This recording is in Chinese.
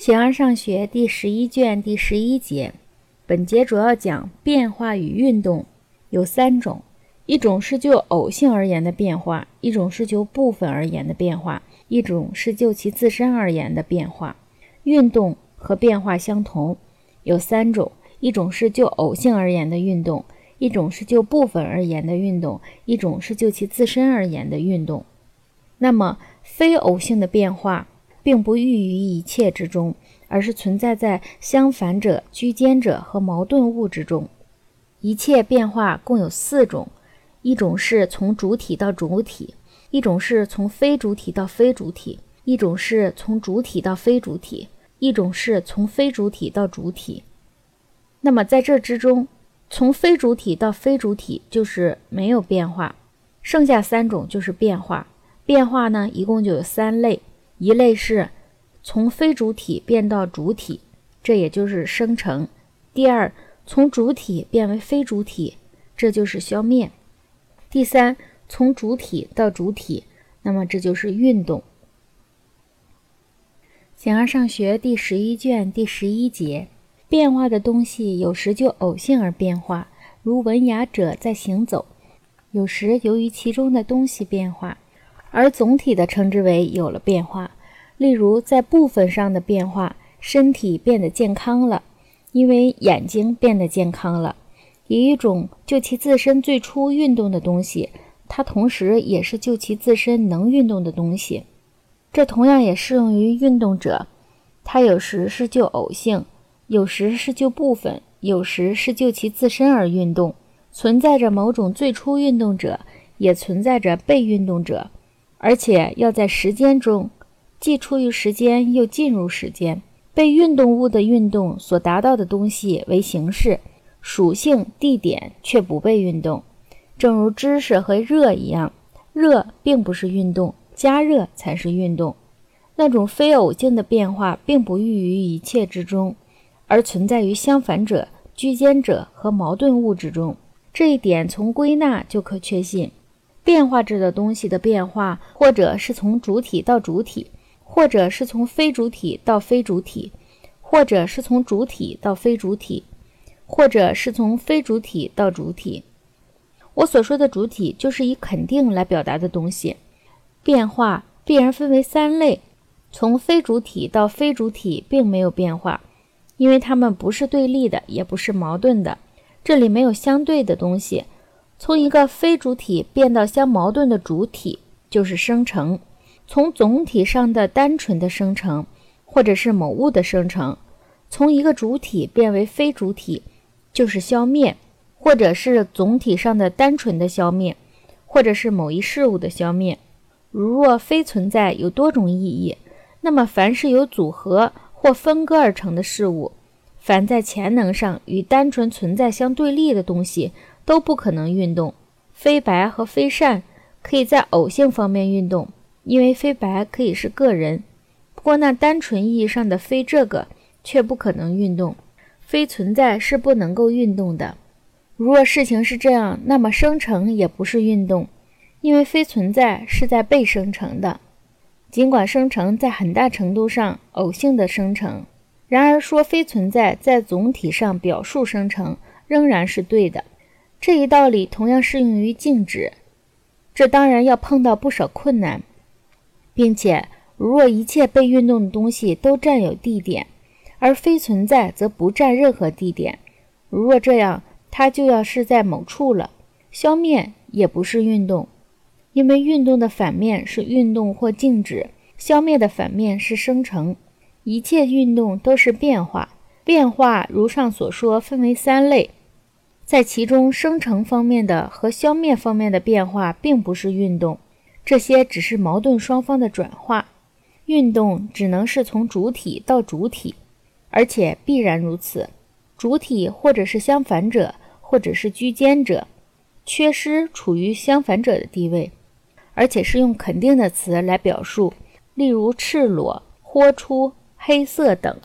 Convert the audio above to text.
形而上学第十一卷第十一节，本节主要讲变化与运动有三种：一种是就偶性而言的变化，一种是就部分而言的变化，一种是就其自身而言的变化。运动和变化相同，有三种：一种是就偶性而言的运动，一种是就部分而言的运动，一种是就其自身而言的运动。那么，非偶性的变化。并不寓于一切之中，而是存在在相反者、居间者和矛盾物之中。一切变化共有四种：一种是从主体到主体；一种是从非主体到非主体；一种是从主体到非主体；一种是从非主体到主体。那么在这之中，从非主体到非主体就是没有变化，剩下三种就是变化。变化呢，一共就有三类。一类是从非主体变到主体，这也就是生成；第二，从主体变为非主体，这就是消灭；第三，从主体到主体，那么这就是运动。形而上学第十一卷第十一节，变化的东西有时就偶性而变化，如文雅者在行走；有时由于其中的东西变化。而总体的称之为有了变化，例如在部分上的变化，身体变得健康了，因为眼睛变得健康了。有一种就其自身最初运动的东西，它同时也是就其自身能运动的东西。这同样也适用于运动者，它有时是就偶性，有时是就部分，有时是就其自身而运动。存在着某种最初运动者，也存在着被运动者。而且要在时间中，既出于时间，又进入时间。被运动物的运动所达到的东西为形式、属性、地点，却不被运动。正如知识和热一样，热并不是运动，加热才是运动。那种非偶性的变化，并不寓于一切之中，而存在于相反者、居间者和矛盾物之中。这一点从归纳就可确信。变化着的东西的变化，或者是从主体到主体，或者是从非主体到非主体，或者是从主体到非主体，或者是从非主体到主体。我所说的主体，就是以肯定来表达的东西。变化必然分为三类：从非主体到非主体，并没有变化，因为它们不是对立的，也不是矛盾的。这里没有相对的东西。从一个非主体变到相矛盾的主体，就是生成；从总体上的单纯的生成，或者是某物的生成；从一个主体变为非主体，就是消灭，或者是总体上的单纯的消灭，或者是某一事物的消灭。如若非存在有多种意义，那么凡是由组合或分割而成的事物，凡在潜能上与单纯存在相对立的东西。都不可能运动。非白和非善可以在偶性方面运动，因为非白可以是个人。不过那单纯意义上的非这个却不可能运动。非存在是不能够运动的。如若事情是这样，那么生成也不是运动，因为非存在是在被生成的。尽管生成在很大程度上偶性的生成，然而说非存在在总体上表述生成仍然是对的。这一道理同样适用于静止，这当然要碰到不少困难，并且如若一切被运动的东西都占有地点，而非存在则不占任何地点，如若这样，它就要是在某处了。消灭也不是运动，因为运动的反面是运动或静止，消灭的反面是生成。一切运动都是变化，变化如上所说分为三类。在其中，生成方面的和消灭方面的变化并不是运动，这些只是矛盾双方的转化。运动只能是从主体到主体，而且必然如此。主体或者是相反者，或者是居间者，缺失处于相反者的地位，而且是用肯定的词来表述，例如赤裸、豁出、黑色等。